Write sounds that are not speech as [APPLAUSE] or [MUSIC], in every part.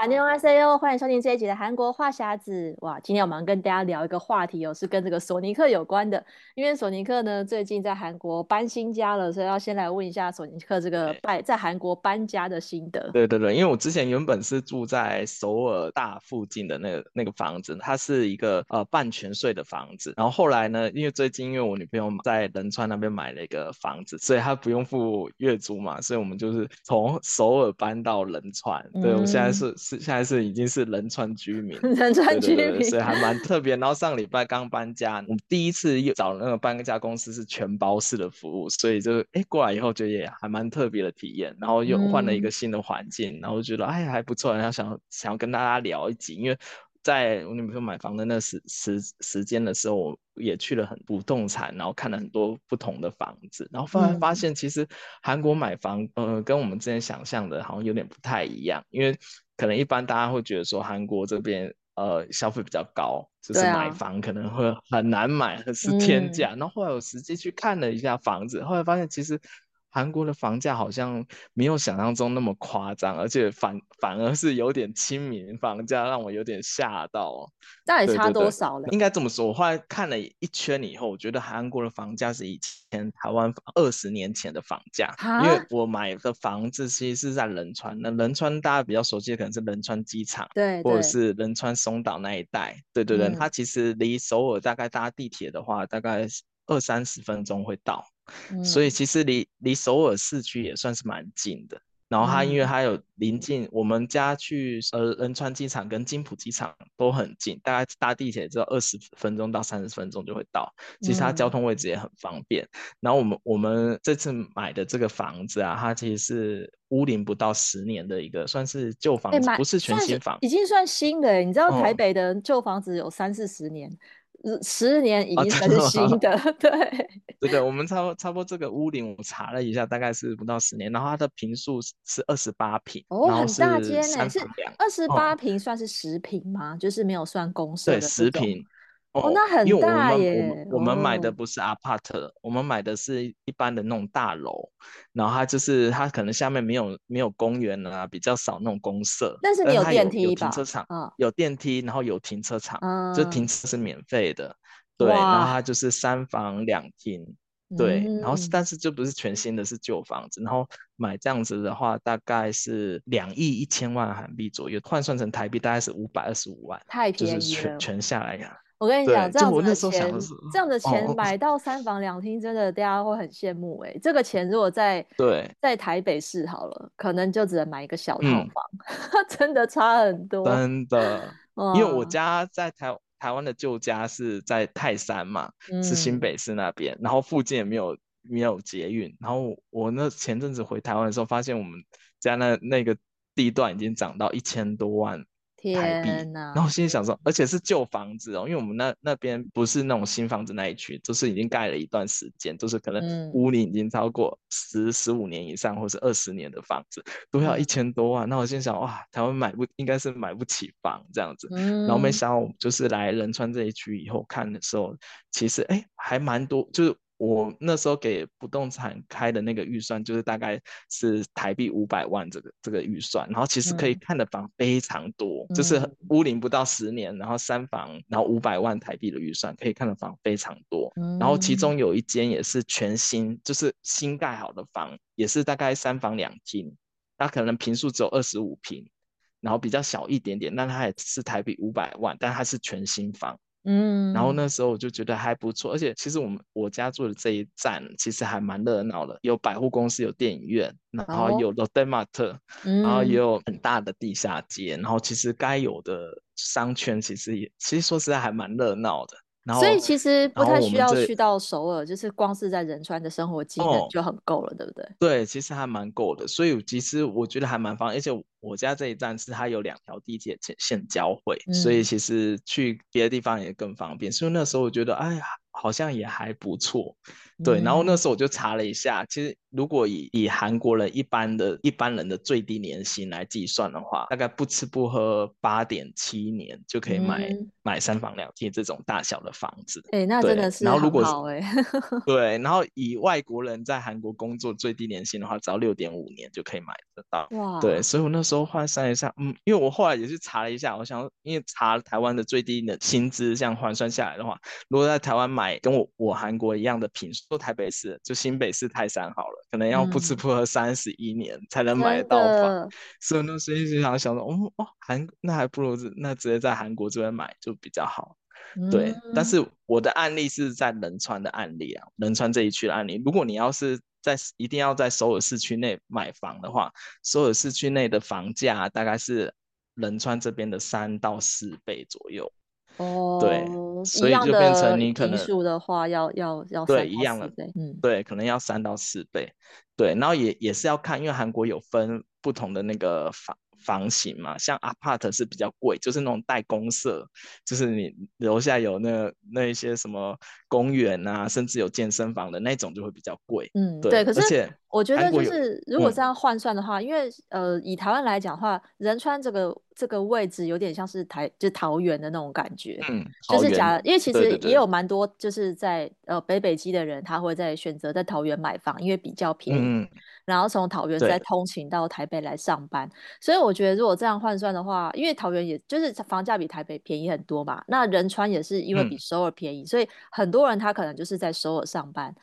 哈妞哈塞哟，欢迎收听这一集的韩国话匣子。哇，今天我们跟大家聊一个话题哦，是跟这个索尼克有关的。因为索尼克呢，最近在韩国搬新家了，所以要先来问一下索尼克这个搬在韩国搬家的心得。对对对，因为我之前原本是住在首尔大附近的那个那个房子，它是一个呃半全税的房子。然后后来呢，因为最近因为我女朋友在仁川那边买了一个房子，所以她不用付月租嘛，所以我们就是从首尔搬到仁川。对，我们现在是。是现在是已经是仁川居民，[LAUGHS] 仁川居民，对对对，所以还蛮特别。然后上礼拜刚搬家，我们第一次又找那个搬家公司是全包式的服务，所以就哎过来以后觉得也还蛮特别的体验。然后又换了一个新的环境，嗯、然后觉得哎还不错。然后想想要跟大家聊一集，因为在我女朋友买房的那时时时间的时候，我也去了很不动产，然后看了很多不同的房子，然后发发现其实韩国买房，呃，跟我们之前想象的好像有点不太一样，因为。可能一般大家会觉得说韩国这边呃消费比较高，就是买房可能会很难买，是天价。然后后来我实际去看了一下房子，后来发现其实。韩国的房价好像没有想象中那么夸张，而且反反而是有点亲民，房价让我有点吓到。到底差多少呢？应该这么说，我后来看了一圈以后，我觉得韩国的房价是以前台湾二十年前的房价。因为我买的房子其实是在仁川，那仁川大家比较熟悉的可能是仁川机场，对，或者是仁川松岛那一带。对对对，嗯、它其实离首尔大概搭地铁的话，大概二三十分钟会到。所以其实离离首尔市区也算是蛮近的，然后它因为它有临近我们家去呃仁川机场跟金浦机场都很近，大概搭地铁只要二十分钟到三十分钟就会到，其实它交通位置也很方便。然后我们我们这次买的这个房子啊，它其实是屋龄不到十年的一个算是旧房子，不是全新房，已经算新的。你知道台北的旧房子有三四十年。十年已经算是新的，啊、[LAUGHS] 对，对对，我们差不多差不多这个屋龄，我查了一下，大概是不到十年，然后它的平数是二十八平，哦，很大间呢，是二十八平算是十平吗？哦、就是没有算公设的，对，十坪。哦，那很大耶！我们买的不是 apart，、哦、我们买的是一般的那种大楼，然后它就是它可能下面没有没有公园啊，比较少那种公社。但是你有电梯吧？有停车场，哦、有电梯，然后有停车场，嗯、就停车是免费的。对，然后它就是三房两厅，对，嗯、然后但是就不是全新的，是旧房子。然后买这样子的话，大概是两亿一千万韩币左右，换算成台币大概是五百二十五万，太便宜了，就是全全下来呀。我跟你讲，这样子的钱，这样的钱买到三房两厅，真的大家会很羡慕哎。这个钱如果在对在台北市好了，可能就只能买一个小套房，[LAUGHS] 真的差很多。真的，因为我家在台台湾的旧家是在泰山嘛，是新北市那边，然后附近也没有没有捷运。然后我那前阵子回台湾的时候，发现我们家那那个地段已经涨到一千多万。台币，然后心里想说，而且是旧房子哦，因为我们那那边不是那种新房子那一区，就是已经盖了一段时间，就是可能屋龄已经超过十十五年以上，或是二十年的房子，都要一千多万。那我心想，哇，台湾买不应该是买不起房这样子，然后没想到就是来仁川这一区以后看的时候，其实哎还蛮多，就是。我那时候给不动产开的那个预算，就是大概是台币五百万这个这个预算，然后其实可以看的房非常多，嗯、就是屋龄不到十年，然后三房，然后五百万台币的预算可以看的房非常多，嗯、然后其中有一间也是全新，就是新盖好的房，也是大概三房两厅，它可能平数只有二十五坪，然后比较小一点点，但它也是台币五百万，但它是全新房。嗯，然后那时候我就觉得还不错，而且其实我们我家住的这一站其实还蛮热闹的，有百货公司，有电影院，然后有 Lotte Mart，然后也有很大的地下街，然后其实该有的商圈其实也其实说实在还蛮热闹的。所以其实不太需要去到首尔，就是光是在仁川的生活技能就很够了，哦，对不对？对，其实还蛮够的。所以其实我觉得还蛮方便，而且我家这一站是它有两条地铁线交汇，嗯，所以其实去别的地方也更方便。所以那时候我觉得，哎呀。好像也还不错，对。然后那时候我就查了一下，嗯、其实如果以以韩国人一般的一般人的最低年薪来计算的话，大概不吃不喝八点七年就可以买、嗯、买三房两厅这种大小的房子。哎、欸，那真的是、欸。然后如果是对，然后以外国人在韩国工作最低年薪的话，只要六点五年就可以买得到。哇，对。所以我那时候换算一下，嗯，因为我后来也是查了一下，我想因为查台湾的最低的薪资，这样换算下来的话，如果在台湾买。跟我我韩国一样的坪数，说台北市就新北市泰山好了，可能要不吃不喝三十一年才能买得到房，嗯、所以那时候就想想说，哦哦，韩那还不如那直接在韩国这边买就比较好，嗯、对。但是我的案例是在仁川的案例啊，仁川这一区的案例。如果你要是在一定要在首尔市区内买房的话，首尔市区内的房价大概是仁川这边的三到四倍左右。哦，对，所以就变成你可能数的话要要要对一样的，嗯，对，可能要三到四倍，对，然后也也是要看，因为韩国有分不同的那个房。房型嘛，像 apart 是比较贵，就是那种带公社，就是你楼下有那那一些什么公园啊，甚至有健身房的那种就会比较贵。嗯，对。可是我觉得就是如果这样换算的话，嗯、因为呃以台湾来讲的话，仁川这个这个位置有点像是台就是桃园的那种感觉。嗯，就是假，因为其实也有蛮多就是在呃北北基的人，他会在选择在桃园买房，因为比较便宜。嗯然后从桃园再通勤到台北来上班，所以我觉得如果这样换算的话，因为桃园也就是房价比台北便宜很多嘛，那仁川也是因为比首尔便宜，嗯，所以很多人他可能就是在首尔上班。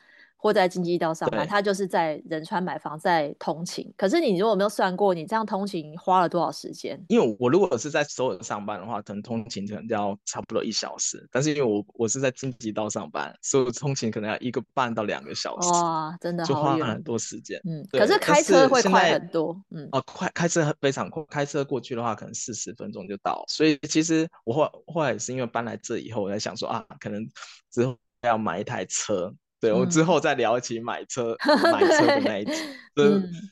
或在京畿道上班，他就是在仁川买房，在通勤。可是你如果没有算过，你这样通勤花了多少时间？因为我如果是在首尔上班的话，可能通勤可能就要差不多一小时。但是因为我我是在京畿道上班，所以通勤可能要一个半到两个小时。哇，真的好，就花了很多时间。嗯，可是开车会快很多。嗯，哦，快开车非常快，开车过去的话可能四十分钟就到。所以其实我后后来也是因为搬来这以后，我在想说啊，可能之后要买一台车。对，我之后再聊起买车、嗯、买车的那一集，对，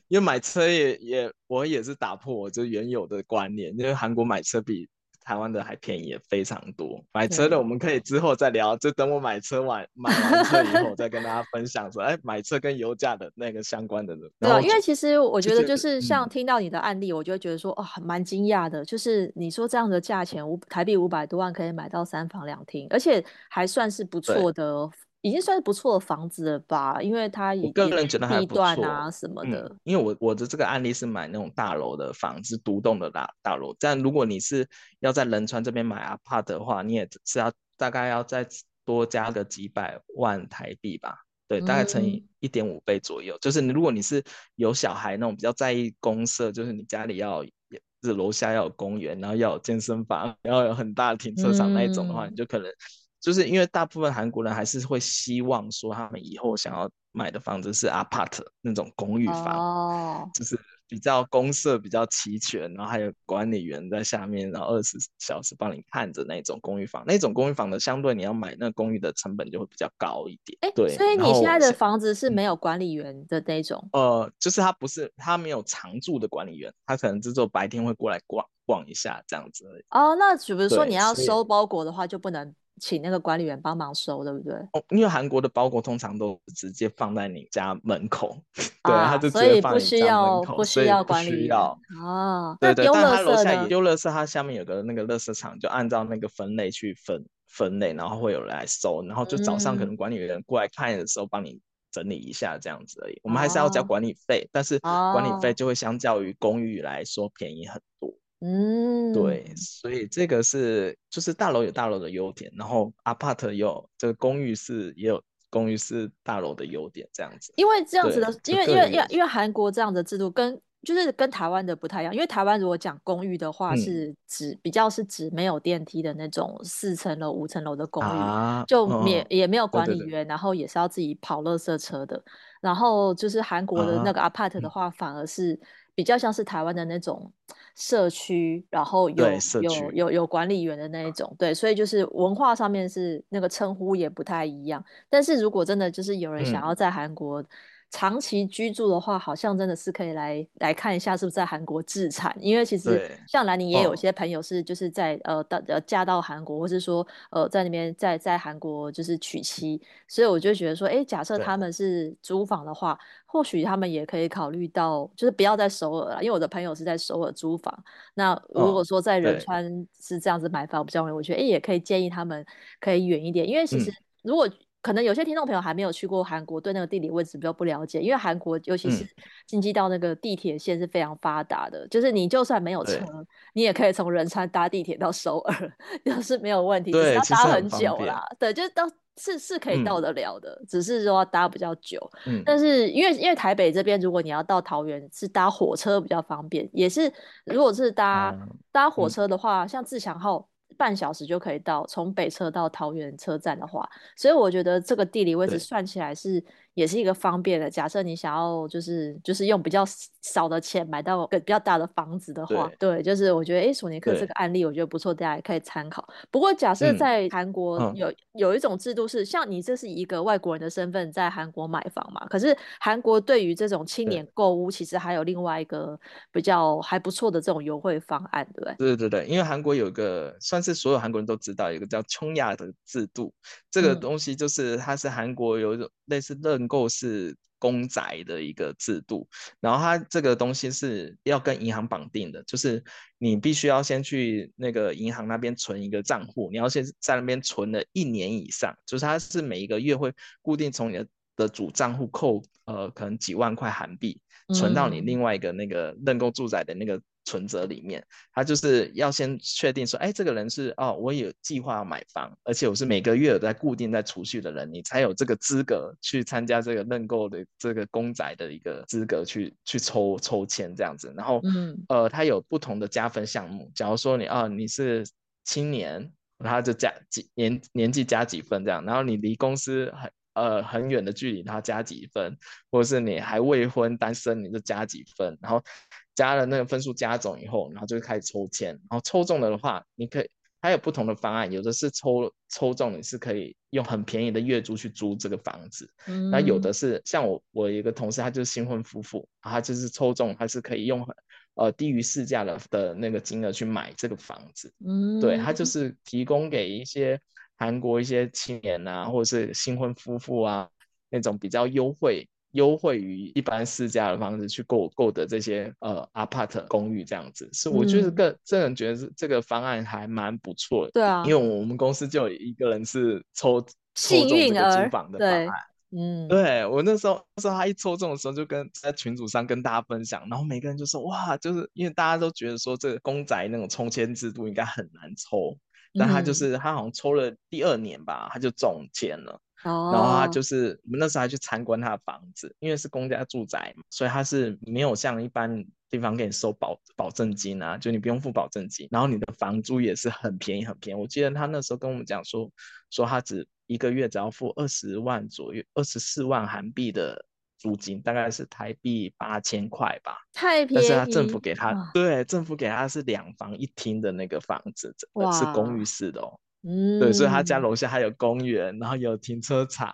因为买车也也我也是打破我这原有的观念，因为韩国买车比台湾的还便宜非常多。买车的我们可以之后再聊，就等我买车完买完车以后再跟大家分享说，哎，买车跟油价的那个相关的。对啊，因为其实我觉得就是像听到你的案例，我就会觉得说，哦，蛮惊讶的，就是你说这样的价钱五台币五百多万可以买到三房两厅，而且还算是不错的。已经算是不错的房子了吧，因为它也个人觉得还不错啊什么的。嗯、因为我我的这个案例是买那种大楼的房子，独栋的大大楼。但如果你是要在仁川这边买 apart 的话，你也是要大概要再多加个几百万台币吧？对，大概乘以一点五倍左右。嗯、就是你如果你是有小孩那种比较在意公设，就是你家里要是楼下要有公园，然后要有健身房，然后有很大的停车场那一种的话，嗯、你就可能。就是因为大部分韩国人还是会希望说，他们以后想要买的房子是 apart 那种公寓房，哦，就是比较公社比较齐全，然后还有管理员在下面，然后二十小时帮你看着那种公寓房。那种公寓房的相对你要买那公寓的成本就会比较高一点。哎，对，所以你现在的房子是没有管理员的那种？呃，就是他不是他没有常住的管理员，他可能只有白天会过来逛逛一下这样子。哦，那比如说你要收包裹的话，就不能。请那个管理员帮忙收，对不对？哦，因为韩国的包裹通常都直接放在你家门口，啊、对，他就直接放在你家门口，所以不需要管理员。哦，对对，但他楼下丢垃圾，他下面有个那个垃圾场，就按照那个分类去分分类，然后会有人来收，然后就早上可能管理员过来看的时候，帮你整理一下这样子而已。嗯、我们还是要交管理费，哦、但是管理费就会相较于公寓来说便宜很多。嗯，对，所以这个是就是大楼有大楼的优点，然后 apart 有这个公寓是也有公寓是大楼的优点，这样子。因为这样子的，因为因为因为因为韩国这样的制度跟就是跟台湾的不太一样，因为台湾如果讲公寓的话，是指、嗯、比较是指没有电梯的那种四层楼、五层楼的公寓，啊、就免、哦、也没有管理员，对对对，然后也是要自己跑垃圾车的。然后就是韩国的那个 apart 的话，反而是比较像是台湾的那种社区，然后有有有有管理员的那一种，对，所以就是文化上面是那个称呼也不太一样。但是如果真的就是有人想要在韩国，嗯长期居住的话，好像真的是可以来来看一下，是不是在韩国自产？因为其实像兰宁也有些朋友是就是在、哦、呃到呃嫁到韩国，或是说呃在那边在在韩国就是娶妻，所以我就觉得说，哎、欸，假设他。们是租房的话，或许他们也可以考虑到，就是不要在首尔了，因为我的朋友是在首尔租房。那如果说在仁川是这样子买房比较容易，我觉得哎、欸、也可以建议他们可以远一点，因为其实如果、嗯可能有些听众朋友还没有去过韩国，对那个地理位置比较不了解。因为韩国尤其是京畿道那个地铁线是非常发达的，嗯、就是你就算没有车，你也可以从仁川搭地铁到首尔，[LAUGHS] 就是没有问题。对，只是要搭很久啦。对，就是到是是可以到得了的，嗯、只是说要搭比较久。嗯、但是因为因为台北这边，如果你要到桃园，是搭火车比较方便，也是如果是搭、嗯、搭火车的话，像自强号。半小时就可以到，从北车到桃园车站的话，所以我觉得这个地理位置算起来是。也是一个方便的。假设你想要就是就是用比较少的钱买到个比较大的房子的话，对，对就是我觉得哎，索尼克这个案例我觉得不错，大家也可以参考。不过假设在韩国有、嗯、有一种制度是，像你这是一个外国人的身份在韩国买房嘛？可是韩国对于这种青年购屋，其实还有另外一个比较还不错的这种优惠方案，对不对？对对对，因为韩国有个算是所有韩国人都知道，有一个叫冲亚的制度，这个东西就是它是韩国有一种类似认。购式公宅的一个制度，然后它这个东西是要跟银行绑定的，就是你必须要先去那个银行那边存一个账户，你要先在那边存了一年以上，就是它是每一个月会固定从你的的主账户扣呃可能几万块韩币，存到你另外一个那个认购住宅的那个。存折里面，他就是要先确定说，哎，这个人是哦，我有计划要买房，而且我是每个月有在固定在储蓄的人，你才有这个资格去参加这个认购的这个公仔的一个资格去去抽抽签这样子。然后，嗯，呃，他有不同的加分项目，假如说你啊你是青年，他就加几年年纪加几分这样，然后你离公司很呃很远的距离，他加几分，或者是你还未婚单身，你就加几分，然后。加了那个分数加总以后，然后就开始抽签，然后抽中了的话，你可以还有不同的方案，有的是抽抽中你是可以用很便宜的月租去租这个房子，那、嗯、有的是像我我有一个同事，他就是新婚夫妇，他就是抽中他是可以用呃低于市价的的那个金额去买这个房子，嗯，对，他就是提供给一些韩国一些青年啊，或者是新婚夫妇啊那种比较优惠。优惠于一般市价的方式去购购的这些呃 apart 公寓这样子，是我就是个真的觉得是这个方案还蛮不错的。对啊，因为我们公司就有一个人是抽抽中这个租房的方案。嗯，对我那时候那时候他一抽中的时候，就跟在群组上跟大家分享，然后每个人就说哇，就是因为大家都觉得说这个公宅那种抽签制度应该很难抽，但他就是他好像抽了第二年吧，他就中签了。Oh. 然后他就是我们那时候还去参观他的房子，因为是公家住宅嘛，所以他是没有像一般地方给你收保保证金啊，就你不用付保证金，然后你的房租也是很便宜很便宜。我记得他那时候跟我们讲说，说他只一个月只要付二十万左右，二十四万韩币的租金，大概是台币八千块吧，太便宜。但是他政府给他，对，政府给他是两房一厅的那个房子，是公寓式的哦。嗯，对，所以他家楼下还有公园，然后有停车场，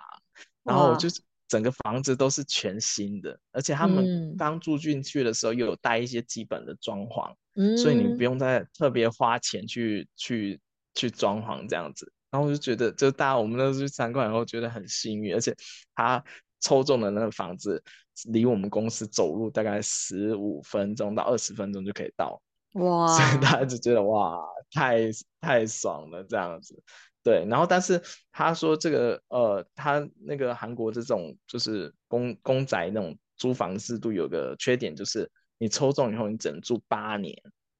然后就是整个房子都是全新的，而且他们刚住进去的时候又有带一些基本的装潢，嗯，所以你不用再特别花钱去去去装潢这样子。然后我就觉得，就大家我们那时候去参观以后觉得很幸运，而且他抽中的那个房子离我们公司走路大概十五分钟到二十分钟就可以到，哇，所以大家就觉得哇。太 [LAUGHS] 太爽了，这样子，对，然后但是他说这个呃，他那个韩国这种就是公公宅那种租房制度有个缺点，就是你抽中以后你只能住八年，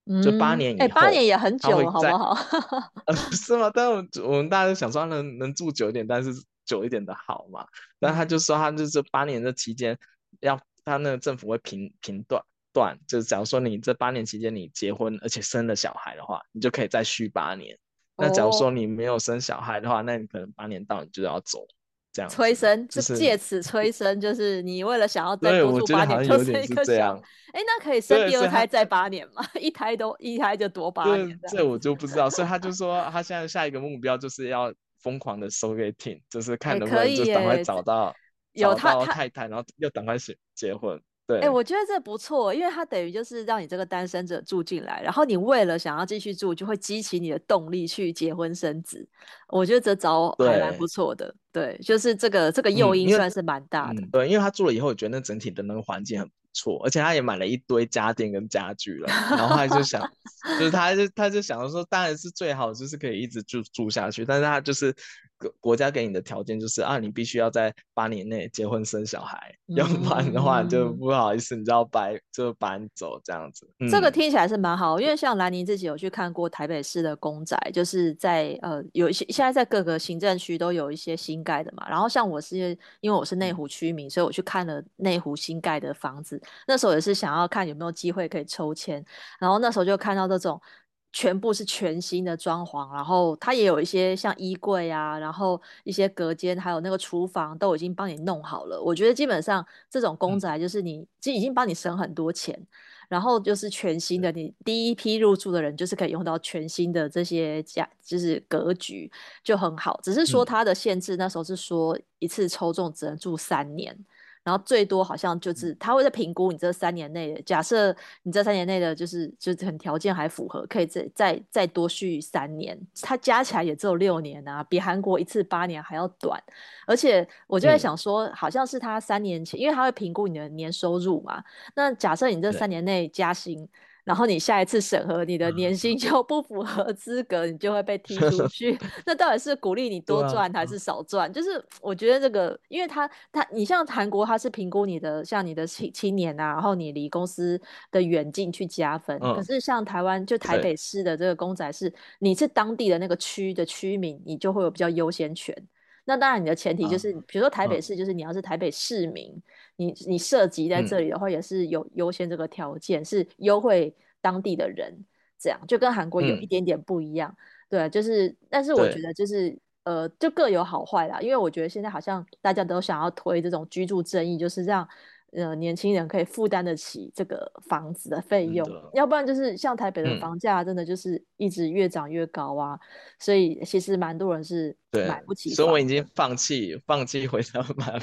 嗯、就八年以后，哎、欸，八年也很久，好不好？[LAUGHS] 呃，是吗？但我我们大家都想说能能住久一点，但是久一点的好嘛。但他就说他就是八年的期间要他那个政府会评评断。段，就是假如说你这八年期间你结婚而且生了小孩的话，你就可以再续八年。那假如说你没有生小孩的话，那你可能八年到你就要走。这样催生，就是借此催生，就是你为了想要再多住八年，就生一个小孩。哎、欸，那可以生第二胎再八年吗？[LAUGHS] 一胎都一胎就多八年这？这我就不知道。所以他就 [LAUGHS] 说，他现在下一个目标就是要疯狂的收个 team，就是看能不能就赶快找到、欸、有他太太，然后又赶快结结婚。对，哎、欸，我觉得这不错，因为他等于就是让你这个单身者住进来，然后你为了想要继续住，就会激起你的动力去结婚生子。我觉得这招还蛮不错的。对，就是这个这个诱因算是蛮大的、嗯嗯。对，因为他住了以后，我觉得那整体的那个环境很不错，而且他也买了一堆家电跟家具了，然后他就想，就是他就他就想说，当然是最好就是可以一直住住下去，但是他就是。国家给你的条件就是啊，你必须要在八年内结婚生小孩，嗯、要不然的话就不好意思，你就要搬就搬走这样子。这个听起来是蛮好，因为像兰宁自己有去看过台北市的公宅，就是在呃有一些现在在各个行政区都有一些新盖的嘛。然后像我是因为我是内湖区民，所以我去看了内湖新盖的房子，那时候也是想要看有没有机会可以抽签，然后那时候就看到这种。全部是全新的装潢，然后它也有一些像衣柜啊，然后一些隔间，还有那个厨房都已经帮你弄好了。我觉得基本上这种公宅就是你，就已经帮你省很多钱，嗯，然后就是全新的，你第一批入住的人就是可以用到全新的这些家，就是格局就很好。只是说它的限制，那时候是说一次抽中只能住三年。然后最多好像就是他会在评估你这三年内的，假设你这三年内的就是就是很条件还符合，可以再再再多续三年，它加起来也只有六年啊，比韩国一次八年还要短。而且我就在想说，嗯、好像是他三年前，因为他会评估你的年收入嘛，那假设你这三年内加薪。然后你下一次审核你的年薪就不符合资格，你就会被踢出 [LAUGHS] 去。[LAUGHS] 那到底是鼓励你多赚还是少赚？就是我觉得这个，因为他他你像韩国，他是评估你的像你的青青年啊，然后你离公司的远近去加分。可是像台湾就台北市的这个公仔是，你是当地的那个区的区民，你就会有比较优先权。那当然你的前提就是，比如说台北市，就是你要是台北市民。你你涉及在这里的话，也是有优先这个条件，嗯、是优惠当地的人，这样就跟韩国有一点点不一样，嗯、对，就是，但是我觉得就是呃，就各有好坏啦，因为我觉得现在好像大家都想要推这种居住正义，就是让。呃，年轻人可以负担得起这个房子的费用，要不然就是像台北的房价，真的就是一直越涨越高啊。嗯、所以其实蛮多人是买不起。所以我已经放弃，放弃回台湾买。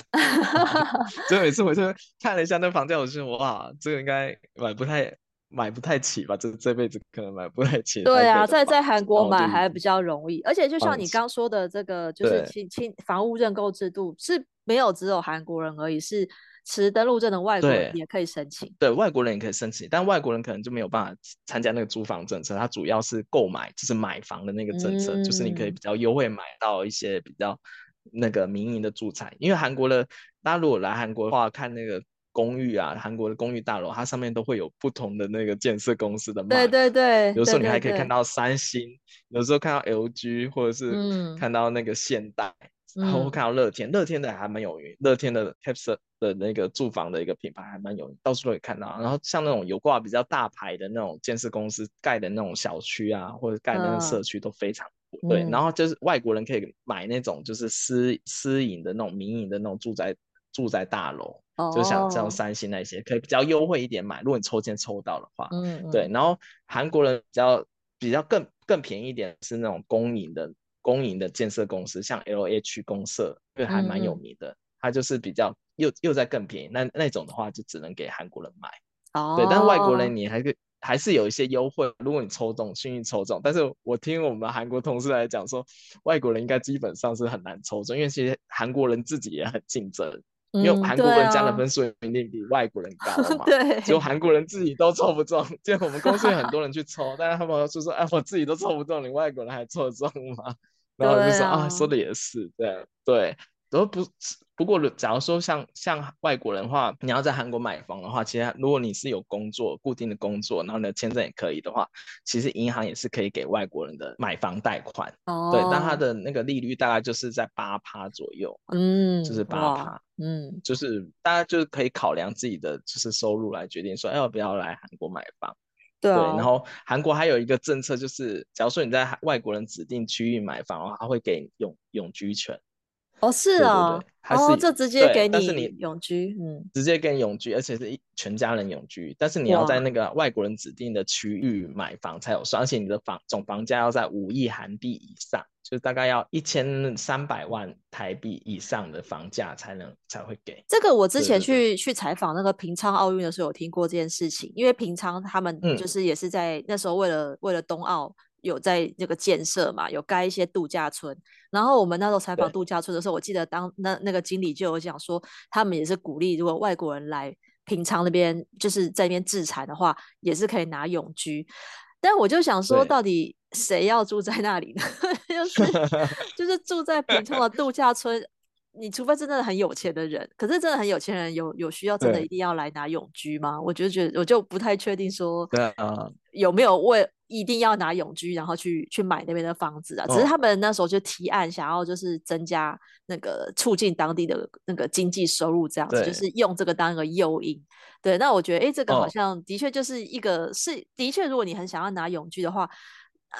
所以每次回去看了一下那房价，我就说哇，这个应该买不太买不太起吧？这这辈子可能买不太起。对啊，在在韩国买还比较容易，而且就像你刚说的，这个就是亲亲房屋认购制度是没有只有韩国人而已，是。持登录证的外国人也可以申请，对，对外国人也可以申请，但外国人可能就没有办法参加那个租房政策，它主要是购买，就是买房的那个政策，嗯、就是你可以比较优惠买到一些比较那个民营的住宅，因为韩国的大家如果来韩国的话，看那个公寓啊，韩国的公寓大楼，它上面都会有不同的那个建设公司的嘛，对对对，有时候你还可以看到三星，对对对，有时候看到 LG，或者是看到那个现代。嗯然后我看到乐天，乐天的还蛮有名，乐天的 Capsa 的那个住房的一个品牌还蛮有名，到处都可以看到。然后像那种有挂比较大牌的那种建设公司盖的那种小区啊，或者盖的那个社区都非常对。然后就是外国人可以买那种就是私私营的那种民营的那种住宅住宅大楼，就像像三星那些可以比较优惠一点买，如果你抽签抽到的话，嗯，对。然后韩国人比较比较更更便宜一点是那种公营的。公营的建设公司，像 LH 公社，对，还蛮有名的。嗯、它就是比较又又在更便宜，那那种的话就只能给韩国人买。哦，对，但外国人你还是还是有一些优惠，如果你抽中，幸运抽中。但是我听我们韩国同事来讲说，外国人应该基本上是很难抽中，因为其实韩国人自己也很竞争，嗯、因为韩国人加的分数一定比外国人高嘛。[LAUGHS] 对，只有韩国人自己都抽不中，就我们公司有很多人去抽，但是他们就说：“哎，我自己都抽不中，你外国人还抽得中吗？”然后就说啊，啊，说的也是，对对。都不不过，假如说像像外国人的话，你要在韩国买房的话，其实如果你是有工作固定的工作，然后你的签证也可以的话，其实银行也是可以给外国人的买房贷款。哦，对，但它的那个利率大概就是在八趴左右，嗯，就是八趴，嗯，就是大家就是可以考量自己的就是收入来决定说，哎，要不要来韩国买房。对，对，然后韩国还有一个政策，就是假如说你在外国人指定区域买房然后，他会给永永居权。哦，是啊，哦，这直接给你永居，嗯，直接给你永居，而且是一全家人永居，但是你要在那个外国人指定的区域买房才有算，而且你的房总房价要在五亿韩币以上，就大概要一千三百万台币以上的房价才能才会给。这个我之前去去采访那个平昌奥运的时候有听过这件事情，因为平昌他们就是也是在那时候为了、嗯、为了冬奥。有在那个建设嘛，有盖一些度假村。然后我们那时候采访度假村的时候，我记得当那那个经理就有讲说，他们也是鼓励如果外国人来平昌那边，就是在那边置产的话，也是可以拿永居。但我就想说，到底谁要住在那里呢？[LAUGHS] 就是 [LAUGHS] 就是住在平昌的度假村，你除非真的很有钱的人，可是真的很有钱人有有需要，真的一定要来拿永居吗？我就觉得我就不太确定说，对啊，有没有为。一定要拿永居，然后去去买那边的房子啊！只是他们那时候就提案，想要就是增加那个促进当地的那个经济收入，这样子就是用这个当一个诱因。对，那我觉得，哎，这个好像的确就是一个、哦、是的确，如果你很想要拿永居的话，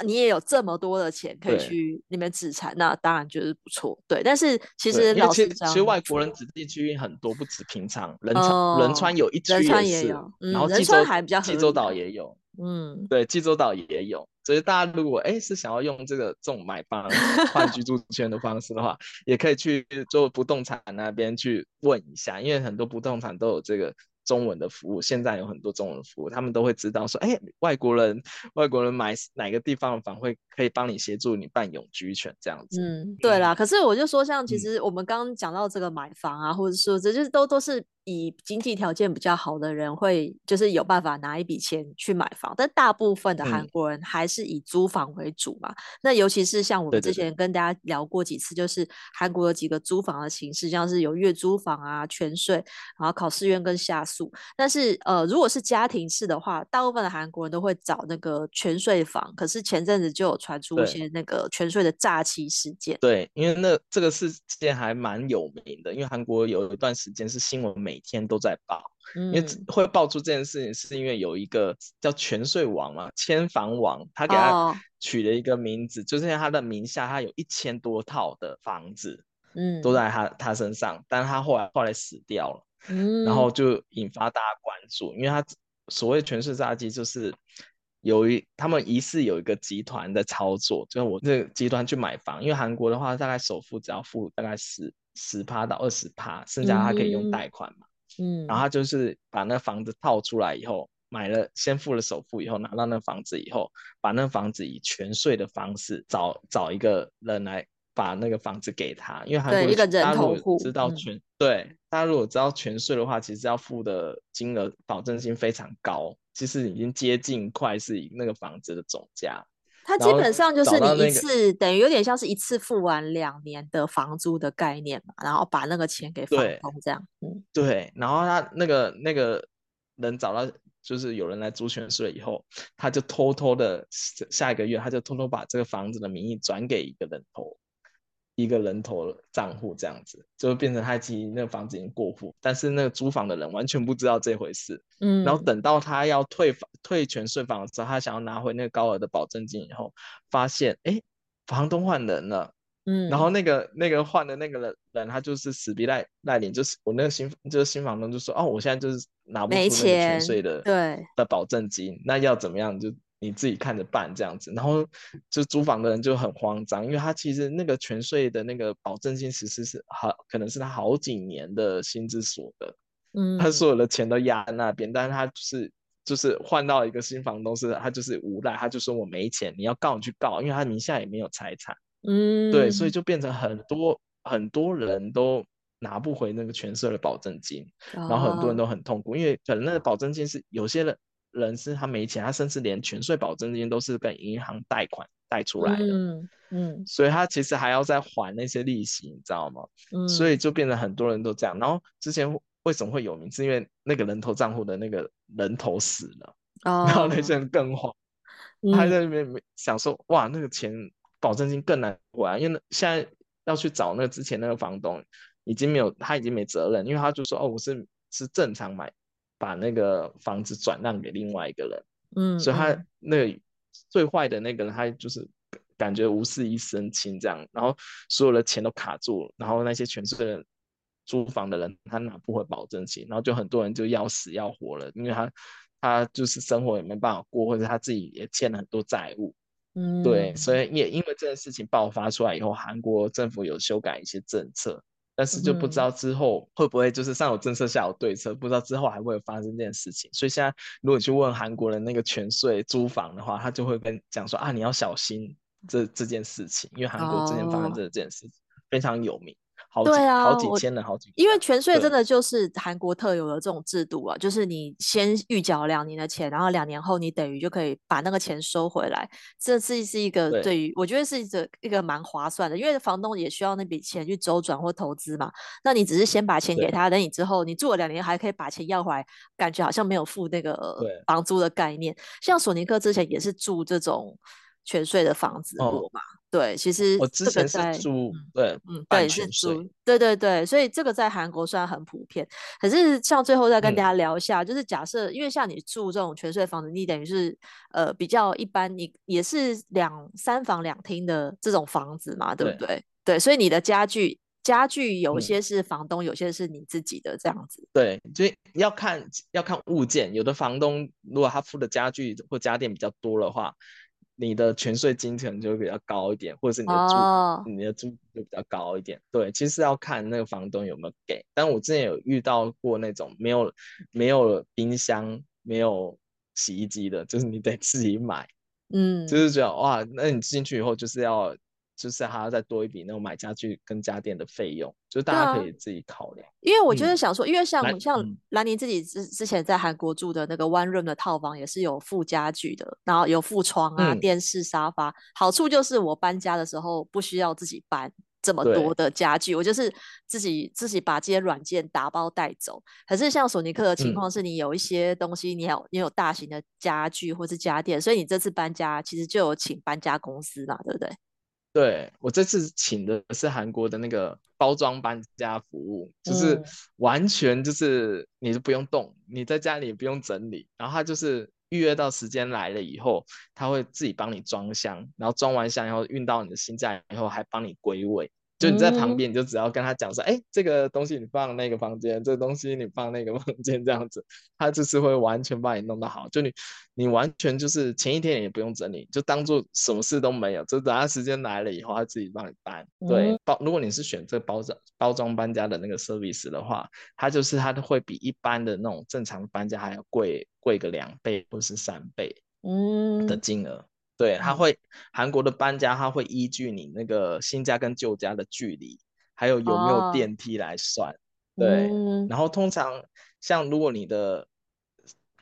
你也有这么多的钱可以去那边置产，那当然就是不错。对，但是其实老实讲，其实外国人指定区域很多，不止平常，仁川仁川有一区也，也有，嗯、然后济州还比较济州岛也有。嗯，对，济州岛也有，所以大家如果哎是想要用这个这种买房换居 [LAUGHS] 住权的方式的话，也可以去做不动产那边去问一下，因为很多不动产都有这个。中文的服务，现在有很多中文服务，他们都会知道说，哎，外国人，外国人买哪个地方的房会可以帮你协助你办永居权这样子。嗯，对啦。可是我就说，像其实我们刚刚讲到这个买房啊，嗯、或者说这就是都都是以经济条件比较好的人会就是有办法拿一笔钱去买房，但大部分的韩国人还是以租房为主嘛。嗯、那尤其是像我们之前跟大家聊过几次，就是韩国有几个租房的形式，像是有月租房啊、全税，然后考试院跟下宿。但是呃，如果是家庭式的话，大部分的韩国人都会找那个全税房。可是前阵子就有传出一些那个全税的诈欺事件。对，因为那这个事件还蛮有名的，因为韩国有一段时间是新闻每天都在报。嗯，因为会爆出这件事情，是因为有一个叫全税王嘛，千房王，他给他取了一个名字，哦、就是他的名下他有一千多套的房子，嗯，都在他他身上，但是他后来后来死掉了。嗯，然后就引发大家关注，因为他所谓全税诈欺，就是有一他们疑似有一个集团在操作，就是我这个集团去买房，因为韩国的话，大概首付只要付大概十十趴到二十趴，剩下他可以用贷款嘛，嗯，然后他就是把那房子套出来以后，买了先付了首付以后，拿到那房子以后，把那房子以全税的方式找找一个人来。把那个房子给他，因为韩国大家如果知道全对，嗯、大家如果知道全税的话，其实要付的金额保证金非常高，其实已经接近快是那个房子的总价。它基本上就是你一次、那个、等于有点像是一次付完两年的房租的概念嘛，然后把那个钱给房东这样。嗯，对，然后他那个那个人找到就是有人来租权税以后，他就偷偷的下一个月他就偷偷把这个房子的名义转给一个人头。一个人头账户这样子，就变成他其实那个房子已经过户，但是那个租房的人完全不知道这回事。嗯，然后等到他要退房、退全税房的时候，他想要拿回那个高额的保证金以后，发现哎，房东换人了。嗯，然后那个那个换的那个人人，他就是死皮赖赖脸，就是我那个新就是新房东就说，哦，我现在就是拿不出那个全税的对的保证金，那要怎么样就。你自己看着办这样子，然后就租房的人就很慌张，因为他其实那个全税的那个保证金其实是好，可能是他好几年的薪资所得，嗯，他。所有的钱都压在那边，但是他就是就是换到一个新房东是，他就是无赖，他就说我没钱，你要告你去告，因为他名下也没有财产，嗯，对，所以就变成很多很多人都拿不回那个全税的保证金，然后很多人都很痛苦，因为可能那个保证金是有些人。人是他没钱，他甚至连全税保证金都是跟银行贷款贷出来的，嗯嗯，所以他其实还要再还那些利息，你知道吗？嗯，所以就变成很多人都这样。然后之前为什么会有名，是因为那个人头账户的那个人头死了，哦、然后那些人更慌，他在那边想说，哇，那个钱保证金更难还，因为现在要去找那个之前那个房东，已经没有，他已经没责任，因为他就说，哦，我是是正常买。把那个房子转让给另外一个人，嗯，所以他那个最坏的那个人，他就是感觉无事一身轻这样，然后所有的钱都卡住了，然后那些全是人租房的人，他拿不回保证金，然后就很多人就要死要活了，因为他他就是生活也没办法过，或者他自己也欠了很多债务，嗯，对，所以也因为这件事情爆发出来以后，韩国政府有修改一些政策。但是就不知道之后会不会就是上有政策下有对策，不知道之后还会有发生这件事情。所以现在如果你去问韩国人那个全税租房的话，他就会跟讲说啊，你要小心这这件事情，因为韩国之前发生这件事情非常有名。好几对啊，好几千人，好几。因为全税真的就是韩国特有的这种制度啊，就是你先预缴两年的钱，然后两年后你等于就可以把那个钱收回来。这是是一个对于我觉得是一个一个蛮划算的，因为房东也需要那笔钱去周转或投资嘛。那你只是先把钱给他，等你之后你住了两年还可以把钱要回来，感觉好像没有付那个房租的概念。像索尼克之前也是住这种全税的房子过嘛。哦对，其实我之前是租，对，嗯，对，是租，对对对，所以这个在韩国虽然很普遍，可是像最后再跟大家聊一下，嗯、就是假设，因为像你住这种全税房子，你等于是呃比较一般，你也是两三房两厅的这种房子嘛，对不对？对，对，所以你的家具家具有些是房东，嗯、有些是你自己的这样子。对，所以要看要看物件，有的房东如果他付的家具或家电比较多的话。你的全税金钱就会比较高一点，或者是你的租，oh. 你的租就比较高一点。对，其实要看那个房东有没有给。但我之前有遇到过那种没有没有冰箱、没有洗衣机的，就是你得自己买。嗯，就是觉得哇，那你进去以后就是要。就是还要再多一笔那种买家具跟家电的费用，就是大家可以自己考量。啊、因为我就是想说，嗯、因为像像兰妮自己之之前在韩国住的那个 one room 的套房，也是有附家具的，然后有附床啊、嗯、电视、沙发。好处就是我搬家的时候不需要自己搬这么多的家具，我就是自己自己把这些软件打包带走。可是像索尼克的情况是，你有一些东西，你有你有大型的家具或是家电，所以你这次搬家其实就有请搬家公司嘛，对不对？对，我这次请的是韩国的那个包装搬家服务，就是完全就是你都不用动，你在家里也不用整理，然后他就是预约到时间来了以后，他会自己帮你装箱，然后装完箱以后运到你的新家以后还帮你归位。就你在旁边，你就只要跟他讲说，哎、嗯，这个东西你放那个房间，这个东西你放那个房间，这样子，他就是会完全把你弄得好。就你，你完全就是前一天也不用整理，就当做什么事都没有，就等他时间来了以后，他自己帮你搬。对，包如果你是选这包装包装搬家的那个 service 的话，它就是它会比一般的那种正常搬家还要贵贵个两倍或是三倍，嗯的金额。嗯对，他会韩国的搬家，他会依据你那个新家跟旧家的距离，还有有没有电梯来算。哦、对，嗯、然后通常像如果你的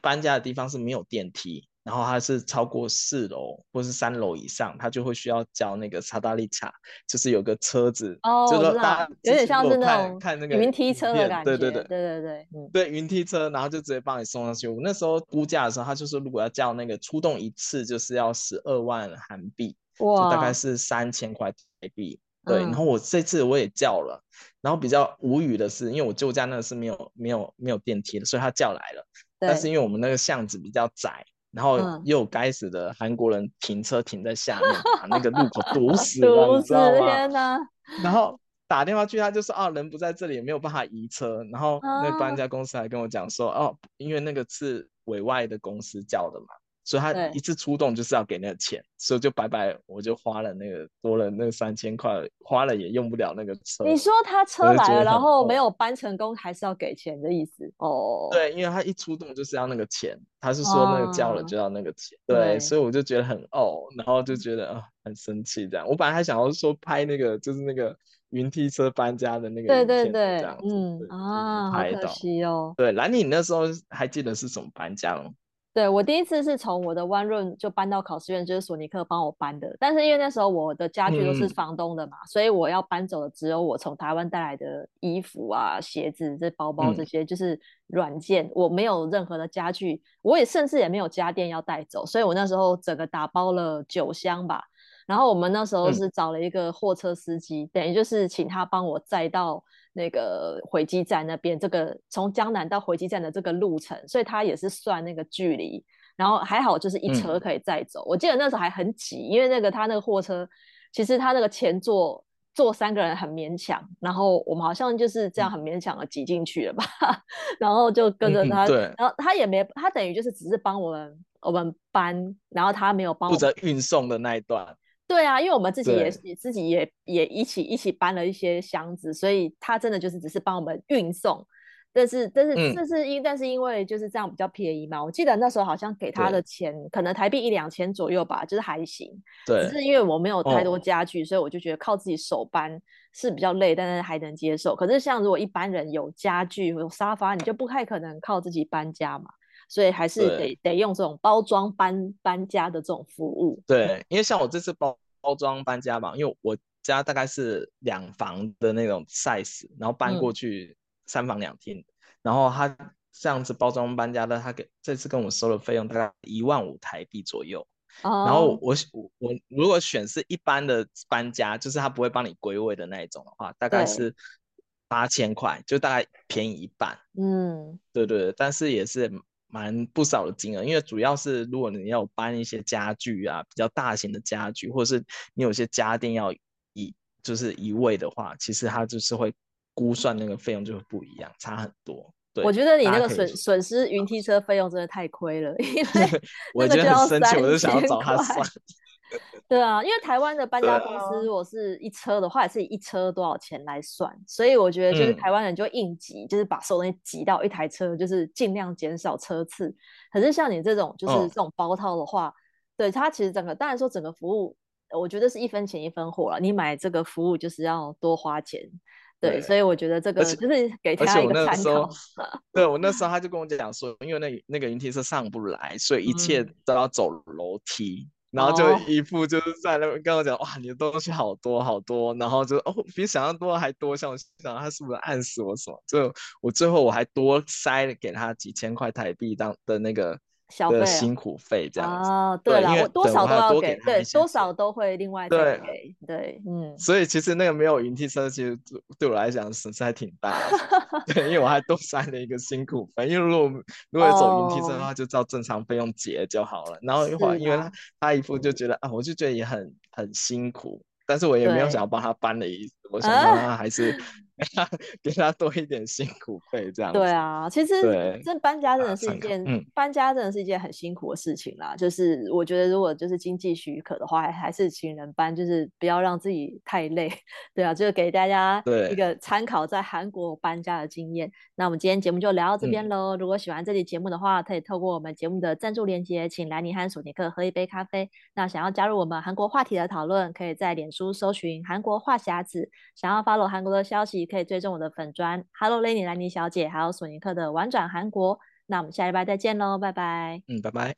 搬家的地方是没有电梯。然后它是超过四楼或是三楼以上，它就会需要叫那个查达利卡，就是有个车子，哦，就是大家有点像是那种看那个云梯车的感觉，对对对对对对，嗯，对云梯车，然后就直接帮你送上去。我那时候估价的时候，他就说如果要叫那个出动一次，就是要十二万韩币，哇，就大概是三千块台币。对，然后我这次我也叫了，然后比较无语的是，因为我舅家那个是没有没有没有电梯的，所以他叫来了，但是因为我们那个巷子比较窄。然后又有该死的韩国人停车停在下面，把那个路口堵 [LAUGHS] 死了，你知道吗？然后打电话去，他就说啊，人不在这里，没有办法移车。然后那搬家公司还跟我讲说，哦，因为那个是委外的公司叫的嘛。所以他一次出动就是要给那个钱，所以就白白我就花了那个多了那三千块，花了也用不了那个车。你说他车来了，然后没有搬成功，还是要给钱的意思？哦，对，因为他一出动就是要那个钱，他是说那个交了就要那个钱，哦、对，对所以我就觉得很哦，然后就觉得啊、哦、很生气这样。我本来还想要说拍那个就是那个云梯车搬家的那个，对对对，嗯啊，好可惜哦。对，兰妮，你那时候还记得是什么搬家吗？对，我第一次是从我的 One Room 就搬到考试院，就是索尼克帮我搬的。但是因为那时候我的家具都是房东的嘛，嗯、所以我要搬走的只有我从台湾带来的衣服啊、鞋子、这包包这些，就是软件。嗯、我没有任何的家具，我也甚至也没有家电要带走，所以我那时候整个打包了九箱吧。然后我们那时候是找了一个货车司机，嗯、等于就是请他帮我载到那个回基站那边，这个从江南到回基站的这个路程，所以他也是算那个距离。然后还好就是一车可以载走。嗯、我记得那时候还很挤，因为那个他那个货车，其实他那个前座坐三个人很勉强，然后我们好像就是这样很勉强的挤进去了吧，嗯、[LAUGHS] 然后就跟着他，嗯、对，然后他也没，他等于就是只是帮我们我们搬，然后他没有帮我负责运送的那一段。对啊，因为我们自己也对自己也也一起一起搬了一些箱子，所以他真的就是只是帮我们运送。但是但是这是因、嗯、但是因为就是这样比较便宜嘛，我记得那时候好像给他的钱可能台币一两千左右吧，就是还行。对，只是因为我没有太多家具，哦、所以我就觉得靠自己手搬是比较累，但是还能接受。可是像如果一般人有家具有沙发，你就不太可能靠自己搬家嘛。所以还是得得用这种包装搬搬家的这种服务。对，因为像我这次包包装搬家嘛，因为我家大概是两房的那种 size，然后搬过去三房两厅，嗯、然后他这样子包装搬家的，他给这次跟我收的费用大概一万五台币左右。哦、然后我我我如果选是一般的搬家，就是他不会帮你归位的那一种的话，大概是八千块，就大概便宜一半。嗯，对对对，但是也是。蛮不少的金额，因为主要是如果你要搬一些家具啊，比较大型的家具，或者是你有些家电要移，就是移位的话，其实它就是会估算那个费用就会不一样，差很多。对，我觉得你那个损损失云梯车费用真的太亏了，因 [LAUGHS] 为我觉得很生气，我就想要找他算。[LAUGHS] [LAUGHS] 对啊，因为台湾的搬家公司如果是一车的话，也是以一车多少钱来算，所以我觉得就是台湾人就应急，嗯、就是把所有东西挤到一台车，就是尽量减少车次。可是像你这种就是这种包套的话，哦、对它其实整个当然说整个服务，我觉得是一分钱一分货了。你买这个服务就是要多花钱，对，对所以我觉得这个就是给他一个参考。[LAUGHS] 对我那时候他就跟我讲说，因为那那个云梯车上不来，所以一切都要走楼梯。嗯然后就一副就是在那边跟我讲，哇，你的东西好多好多，然后就哦，比想象多的还多，像我想他是不是暗示我什么？就我最后我还多塞了给他几千块台币当的那个。小费辛苦费这样子。哦，对了，我多少都要给，对，多少都会另外再给，对，嗯。所以其实那个没有云梯车，其实对我来讲损失还挺大的，[LAUGHS] 对，因为我还多塞了一个辛苦费，因为如果如果走云梯车的话，就照正常费用结就好了。然后一会儿，因为他他一副就觉得啊，我就觉得也很很辛苦，但是我也没有想要帮他搬的意思，我想让他还是。[LAUGHS] [LAUGHS] 给他多一点辛苦费，这样子。对啊，其实这搬家真的是一件，啊嗯、搬家真的是一件很辛苦的事情啦。就是我觉得，如果就是经济许可的话，还还是请人搬，就是不要让自己太累。[LAUGHS] 对啊，就给大家一个参考，在韩国搬家的经验。那我们今天节目就聊到这边喽。嗯、如果喜欢这期节目的话，可以透过我们节目的赞助链接，请兰尼和索尼克喝一杯咖啡。那想要加入我们韩国话题的讨论，可以在脸书搜寻韩国话匣子。想要 follow 韩国的消息，可以追踪我的粉砖，Hello Lady 兰妮小姐，还有索尼克的玩转韩国。那我们下礼拜再见喽，拜拜。嗯，拜拜。